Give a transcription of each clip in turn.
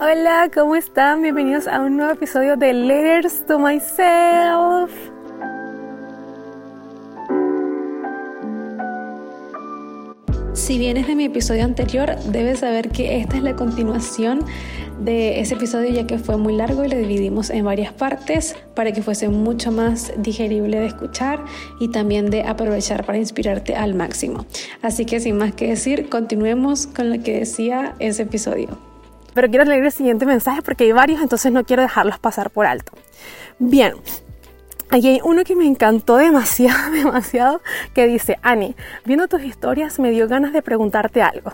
Hola, ¿cómo están? Bienvenidos a un nuevo episodio de Letters to Myself. Si vienes de mi episodio anterior, debes saber que esta es la continuación de ese episodio ya que fue muy largo y lo dividimos en varias partes para que fuese mucho más digerible de escuchar y también de aprovechar para inspirarte al máximo. Así que sin más que decir, continuemos con lo que decía ese episodio pero quiero leer el siguiente mensaje porque hay varios, entonces no quiero dejarlos pasar por alto. Bien, Aquí hay uno que me encantó demasiado, demasiado, que dice, Ani, viendo tus historias me dio ganas de preguntarte algo,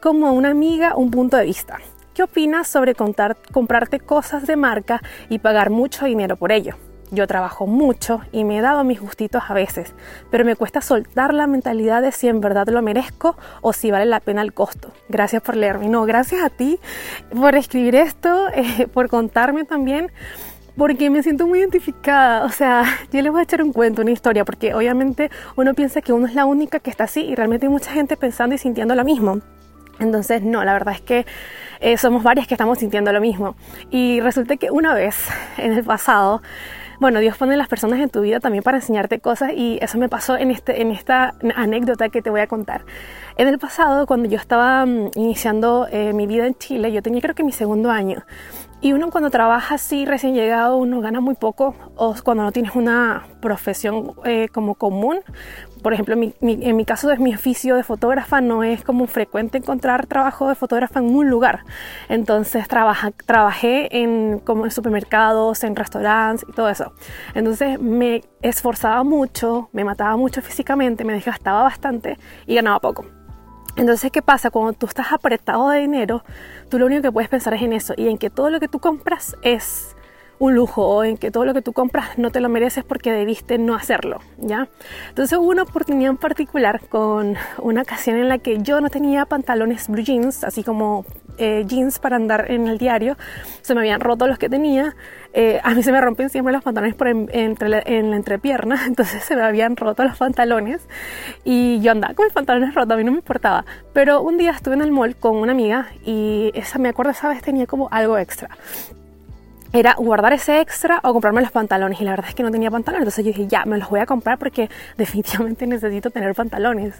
como una amiga, un punto de vista. ¿Qué opinas sobre contar, comprarte cosas de marca y pagar mucho dinero por ello? Yo trabajo mucho y me he dado mis gustitos a veces, pero me cuesta soltar la mentalidad de si en verdad lo merezco o si vale la pena el costo. Gracias por leerme. No, gracias a ti por escribir esto, eh, por contarme también, porque me siento muy identificada. O sea, yo les voy a echar un cuento, una historia, porque obviamente uno piensa que uno es la única que está así y realmente hay mucha gente pensando y sintiendo lo mismo. Entonces, no, la verdad es que eh, somos varias que estamos sintiendo lo mismo. Y resulta que una vez en el pasado, bueno, Dios pone las personas en tu vida también para enseñarte cosas y eso me pasó en, este, en esta anécdota que te voy a contar. En el pasado, cuando yo estaba mm, iniciando eh, mi vida en Chile, yo tenía creo que mi segundo año. Y uno cuando trabaja así recién llegado, uno gana muy poco, o cuando no tienes una profesión eh, como común, por ejemplo, en mi caso de mi oficio de fotógrafa no es como frecuente encontrar trabajo de fotógrafa en un lugar. Entonces trabajé en, como en supermercados, en restaurantes y todo eso. Entonces me esforzaba mucho, me mataba mucho físicamente, me desgastaba bastante y ganaba poco. Entonces, ¿qué pasa? Cuando tú estás apretado de dinero, tú lo único que puedes pensar es en eso y en que todo lo que tú compras es un lujo o en que todo lo que tú compras no te lo mereces porque debiste no hacerlo, ¿ya? Entonces hubo una oportunidad en particular con una ocasión en la que yo no tenía pantalones blue jeans, así como eh, jeans para andar en el diario, se me habían roto los que tenía, eh, a mí se me rompen siempre los pantalones por en, entre la, en la entrepierna, entonces se me habían roto los pantalones y yo andaba con mis pantalones rotos, a mí no me importaba, pero un día estuve en el mall con una amiga y esa, me acuerdo esa vez tenía como algo extra era guardar ese extra o comprarme los pantalones. Y la verdad es que no tenía pantalones. Entonces yo dije, ya, me los voy a comprar porque definitivamente necesito tener pantalones.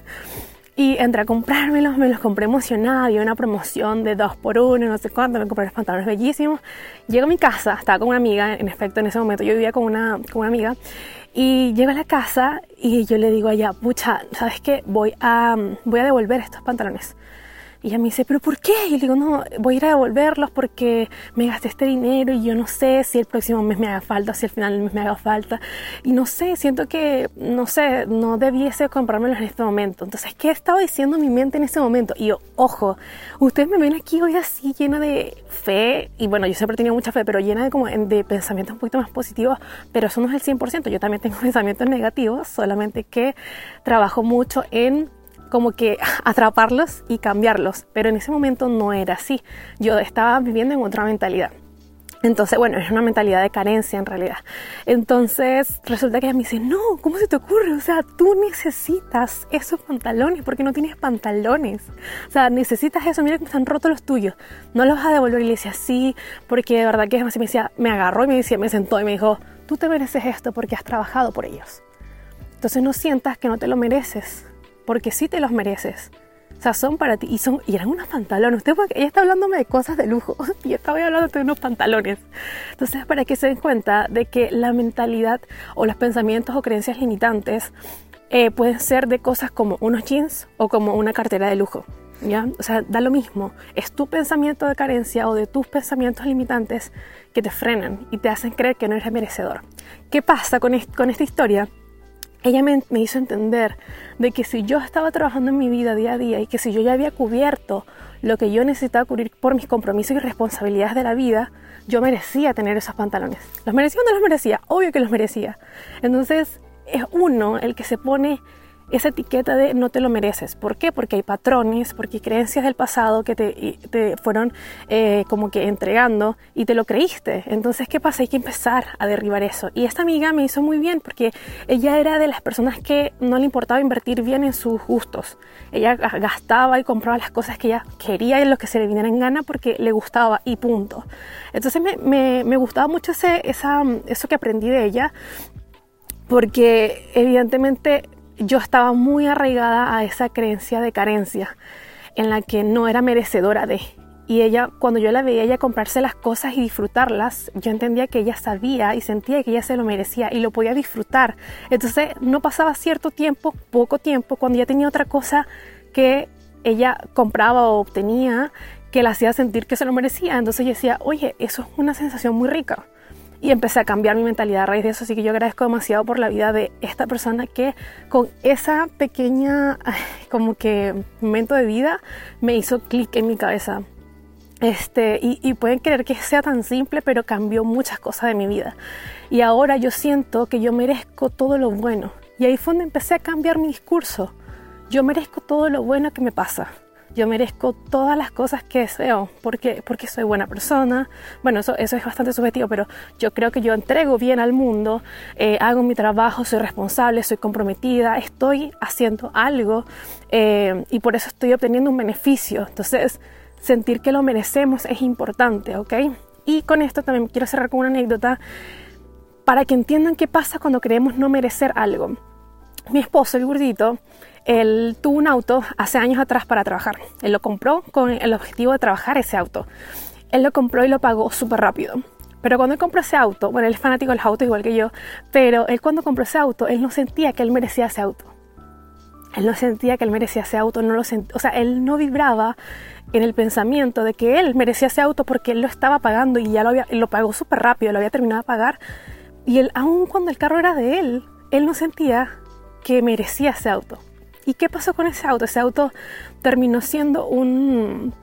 Y entré a comprármelos, me los compré emocionada, había una promoción de dos por uno, no sé cuánto, me compré los pantalones bellísimos. Llego a mi casa, estaba con una amiga, en efecto en ese momento yo vivía con una, con una amiga, y llego a la casa y yo le digo a ella, pucha, ¿sabes qué? Voy a, voy a devolver estos pantalones. Y ella me dice, ¿pero por qué? Y le digo, no, voy a ir a devolverlos porque me gasté este dinero y yo no sé si el próximo mes me haga falta, si al final del mes me haga falta. Y no sé, siento que, no sé, no debiese comprármelos en este momento. Entonces, ¿qué estaba diciendo mi mente en ese momento? Y yo, ojo, ustedes me ven aquí hoy así llena de fe. Y bueno, yo siempre he tenido mucha fe, pero llena de, como, de pensamientos un poquito más positivos. Pero eso no es el 100%. Yo también tengo pensamientos negativos, solamente que trabajo mucho en como que atraparlos y cambiarlos, pero en ese momento no era así. Yo estaba viviendo en otra mentalidad. Entonces, bueno, es una mentalidad de carencia en realidad. Entonces, resulta que ella me dice, no, ¿cómo se te ocurre? O sea, tú necesitas esos pantalones porque no tienes pantalones. O sea, necesitas eso, mira que están rotos los tuyos. No los vas a devolver. Y le decía, sí, porque de verdad que así me decía, me agarró y me decía, me sentó y me dijo, tú te mereces esto porque has trabajado por ellos. Entonces no sientas que no te lo mereces porque sí te los mereces. O sea, son para ti. Y, son, y eran unos pantalones. Usted, ella está hablándome de cosas de lujo. Y yo estaba hablando de unos pantalones. Entonces, para que se den cuenta de que la mentalidad o los pensamientos o creencias limitantes eh, pueden ser de cosas como unos jeans o como una cartera de lujo. ¿Ya? O sea, da lo mismo. Es tu pensamiento de carencia o de tus pensamientos limitantes que te frenan y te hacen creer que no eres merecedor. ¿Qué pasa con, con esta historia? Ella me, hizo entender de que si yo estaba trabajando en mi vida día a día y que si yo ya había cubierto lo que yo necesitaba cubrir por mis compromisos y responsabilidades de la vida, yo merecía tener esos pantalones. ¿Los merecía o no los merecía? Obvio que los merecía. Entonces es uno el que se pone esa etiqueta de no te lo mereces. ¿Por qué? Porque hay patrones, porque hay creencias del pasado que te, te fueron eh, como que entregando y te lo creíste. Entonces, ¿qué pasa? Hay que empezar a derribar eso. Y esta amiga me hizo muy bien porque ella era de las personas que no le importaba invertir bien en sus gustos. Ella gastaba y compraba las cosas que ella quería y lo que se le viniera en gana porque le gustaba y punto. Entonces me, me, me gustaba mucho ese, esa, eso que aprendí de ella porque evidentemente yo estaba muy arraigada a esa creencia de carencia en la que no era merecedora de. Y ella, cuando yo la veía ella comprarse las cosas y disfrutarlas, yo entendía que ella sabía y sentía que ella se lo merecía y lo podía disfrutar. Entonces no pasaba cierto tiempo, poco tiempo, cuando ya tenía otra cosa que ella compraba o obtenía que la hacía sentir que se lo merecía. Entonces yo decía, oye, eso es una sensación muy rica y empecé a cambiar mi mentalidad a raíz de eso. Así que yo agradezco demasiado por la vida de esta persona que con esa pequeña, como que momento de vida, me hizo clic en mi cabeza. Este, y, y, pueden creer que sea tan simple, pero cambió muchas cosas de mi vida. Y ahora yo siento que yo merezco todo lo bueno. Y ahí fue donde empecé a cambiar mi discurso. Yo merezco todo lo bueno que me pasa yo merezco todas las cosas que deseo, porque, porque soy buena persona. Bueno, eso, eso es bastante subjetivo, pero yo creo que yo entrego bien al mundo, eh, hago mi trabajo, soy responsable, soy comprometida, estoy haciendo algo eh, y por eso estoy obteniendo un beneficio. Entonces, sentir que lo merecemos es importante, ¿ok? Y con esto también quiero cerrar con una anécdota para que entiendan qué pasa cuando creemos no merecer algo. Mi esposo, el gordito, él tuvo un auto hace años atrás para trabajar. Él lo compró con el objetivo de trabajar ese auto. Él lo compró y lo pagó súper rápido. Pero cuando él compró ese auto, bueno, él es fanático de los autos igual que yo, pero él cuando compró ese auto, él no sentía que él merecía ese auto. Él no sentía que él merecía ese auto, no lo o sea, él no vibraba en el pensamiento de que él merecía ese auto porque él lo estaba pagando y ya lo, había, lo pagó súper rápido, lo había terminado de pagar. Y él, aun cuando el carro era de él, él no sentía que merecía ese auto. ¿Y qué pasó con ese auto? Ese auto terminó siendo un,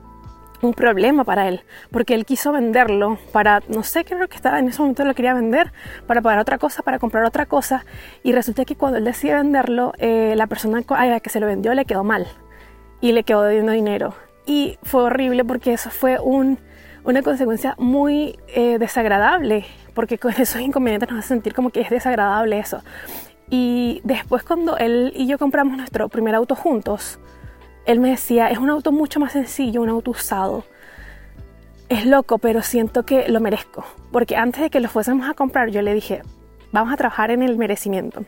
un problema para él, porque él quiso venderlo para, no sé, creo que estaba en ese momento lo quería vender, para pagar otra cosa, para comprar otra cosa, y resulta que cuando él decide venderlo, eh, la persona que se lo vendió le quedó mal y le quedó debiendo dinero. Y fue horrible porque eso fue un, una consecuencia muy eh, desagradable, porque con esos inconvenientes nos hace sentir como que es desagradable eso. Y después cuando él y yo compramos nuestro primer auto juntos, él me decía, es un auto mucho más sencillo, un auto usado. Es loco, pero siento que lo merezco. Porque antes de que lo fuésemos a comprar, yo le dije, vamos a trabajar en el merecimiento.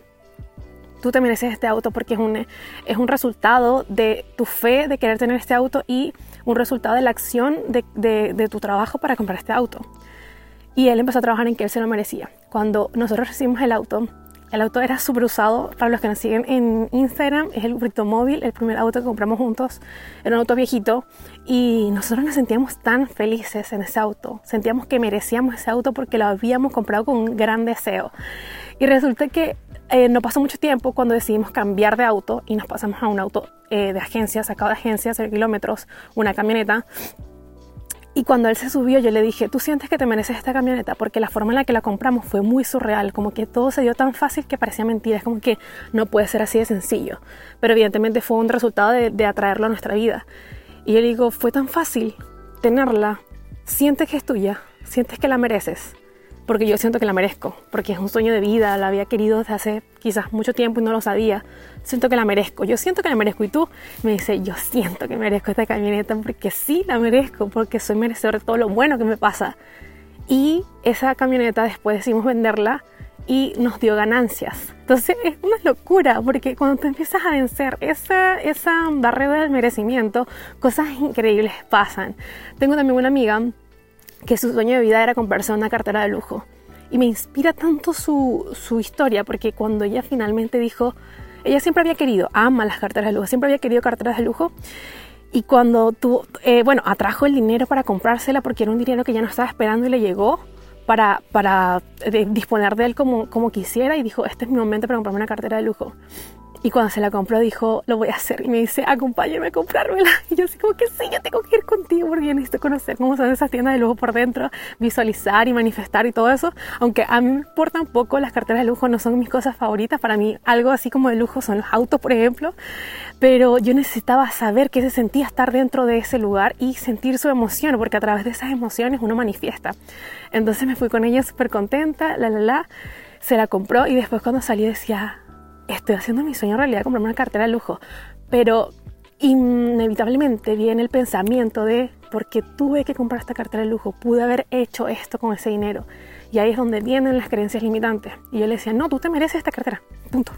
Tú te mereces este auto porque es un, es un resultado de tu fe de querer tener este auto y un resultado de la acción de, de, de tu trabajo para comprar este auto. Y él empezó a trabajar en que él se lo merecía. Cuando nosotros recibimos el auto, el auto era súper usado. Para los que nos siguen en Instagram, es el Brito Móvil, el primer auto que compramos juntos. Era un auto viejito y nosotros nos sentíamos tan felices en ese auto. Sentíamos que merecíamos ese auto porque lo habíamos comprado con un gran deseo. Y resulta que eh, no pasó mucho tiempo cuando decidimos cambiar de auto y nos pasamos a un auto eh, de agencia, sacado de agencia, 0 kilómetros, una camioneta. Y cuando él se subió, yo le dije, tú sientes que te mereces esta camioneta, porque la forma en la que la compramos fue muy surreal, como que todo se dio tan fácil que parecía mentira, es como que no puede ser así de sencillo. Pero evidentemente fue un resultado de, de atraerlo a nuestra vida. Y yo le fue tan fácil tenerla, sientes que es tuya, sientes que la mereces porque yo siento que la merezco, porque es un sueño de vida, la había querido desde hace quizás mucho tiempo y no lo sabía. Siento que la merezco, yo siento que la merezco y tú me dices, yo siento que merezco esta camioneta porque sí la merezco, porque soy merecedor de todo lo bueno que me pasa. Y esa camioneta después decidimos venderla y nos dio ganancias. Entonces es una locura porque cuando te empiezas a vencer esa, esa barrera del merecimiento, cosas increíbles pasan. Tengo también una amiga que su sueño de vida era comprarse una cartera de lujo. Y me inspira tanto su, su historia, porque cuando ella finalmente dijo, ella siempre había querido, ama las carteras de lujo, siempre había querido carteras de lujo. Y cuando tuvo, eh, bueno, atrajo el dinero para comprársela porque era un dinero que ya no estaba esperando y le llegó para, para eh, disponer de él como, como quisiera y dijo, este es mi momento para comprarme una cartera de lujo. Y cuando se la compró dijo, lo voy a hacer. Y me dice, acompáñame a comprármela. Y yo así como que sí, yo tengo que ir contigo porque necesito conocer cómo son esas tiendas de lujo por dentro, visualizar y manifestar y todo eso. Aunque a mí me importa un poco, las carteras de lujo no son mis cosas favoritas. Para mí algo así como de lujo son los autos, por ejemplo. Pero yo necesitaba saber qué se sentía estar dentro de ese lugar y sentir su emoción, porque a través de esas emociones uno manifiesta. Entonces me fui con ella súper contenta, la, la, la. Se la compró y después cuando salí decía, estoy haciendo mi sueño en realidad, comprarme una cartera de lujo. Pero inevitablemente viene el pensamiento de, porque tuve que comprar esta cartera de lujo, pude haber hecho esto con ese dinero. Y ahí es donde vienen las creencias limitantes. Y yo le decía, no, tú te mereces esta cartera, punto.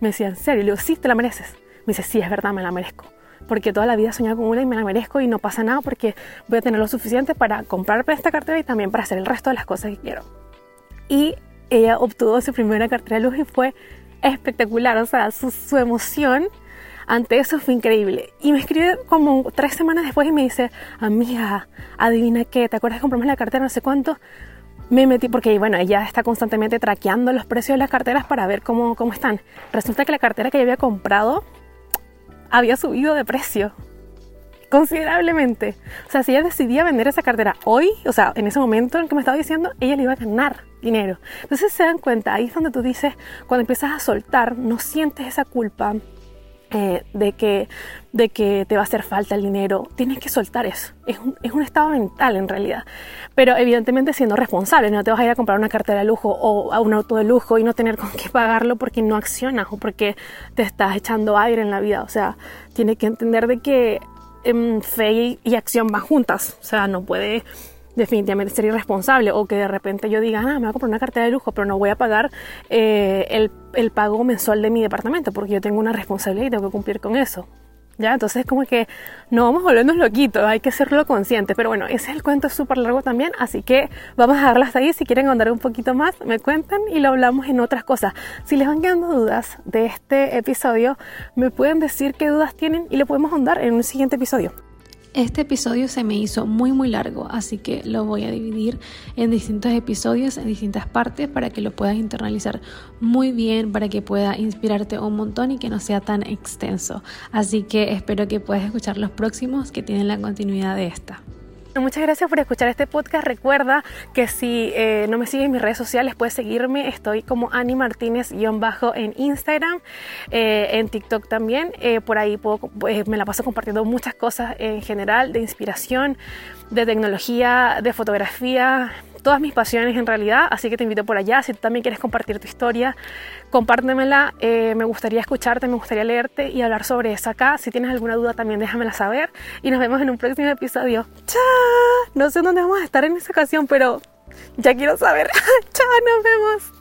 Me decía, ¿en serio? Y le digo, sí, te la mereces. Me dice, sí, es verdad, me la merezco. Porque toda la vida he soñado con una y me la merezco y no pasa nada porque voy a tener lo suficiente para comprarme esta cartera y también para hacer el resto de las cosas que quiero. Y ella obtuvo su primera cartera de lujo y fue espectacular, o sea, su, su emoción ante eso fue increíble. Y me escribe como tres semanas después y me dice, amiga, adivina qué, ¿te acuerdas que compramos la cartera no sé cuánto? Me metí porque, bueno, ella está constantemente traqueando los precios de las carteras para ver cómo, cómo están. Resulta que la cartera que yo había comprado había subido de precio considerablemente. O sea, si ella decidía vender esa cartera hoy, o sea, en ese momento en que me estaba diciendo, ella le iba a ganar dinero. Entonces se dan cuenta, ahí es donde tú dices, cuando empiezas a soltar, no sientes esa culpa eh, de, que, de que te va a hacer falta el dinero. Tienes que soltar eso. Es un, es un, estado mental en realidad. Pero evidentemente siendo responsable, no te vas a ir a comprar una cartera de lujo o a un auto de lujo y no tener con qué pagarlo porque no accionas o porque te estás echando aire en la vida. O sea, tienes que entender de que eh, fe y acción van juntas. O sea, no puede definitivamente ser irresponsable o que de repente yo diga, ah, me voy a comprar una cartera de lujo, pero no voy a pagar eh, el, pago mensual de mi departamento porque yo tengo una responsabilidad y tengo que cumplir con eso. ¿Ya? Entonces como que no vamos a volvernos loquitos, hay que serlo consciente. Pero bueno, ese es el cuento súper largo también, así que vamos a dejarlo hasta ahí. Si quieren andar un poquito más, me cuentan y lo hablamos en otras cosas. Si les van quedando dudas de este episodio, me pueden decir qué dudas tienen y lo podemos ahondar en un siguiente episodio. Este episodio se me hizo muy muy largo, así que lo voy a dividir en distintos episodios, en distintas partes, para que lo puedas internalizar muy bien, para que pueda inspirarte un montón y que no sea tan extenso. Así que espero que puedas escuchar los próximos que tienen la continuidad de esta. Muchas gracias por escuchar este podcast. Recuerda que si eh, no me sigues en mis redes sociales, puedes seguirme. Estoy como Ani Martínez-bajo en Instagram, eh, en TikTok también. Eh, por ahí puedo, pues, me la paso compartiendo muchas cosas en general de inspiración, de tecnología, de fotografía, todas mis pasiones en realidad, así que te invito por allá. Si tú también quieres compartir tu historia, compártemela. Eh, me gustaría escucharte, me gustaría leerte y hablar sobre eso acá. Si tienes alguna duda también déjamela saber y nos vemos en un próximo episodio. ¡Chao! No sé dónde vamos a estar en esta ocasión, pero ya quiero saber. ¡Chao! Nos vemos.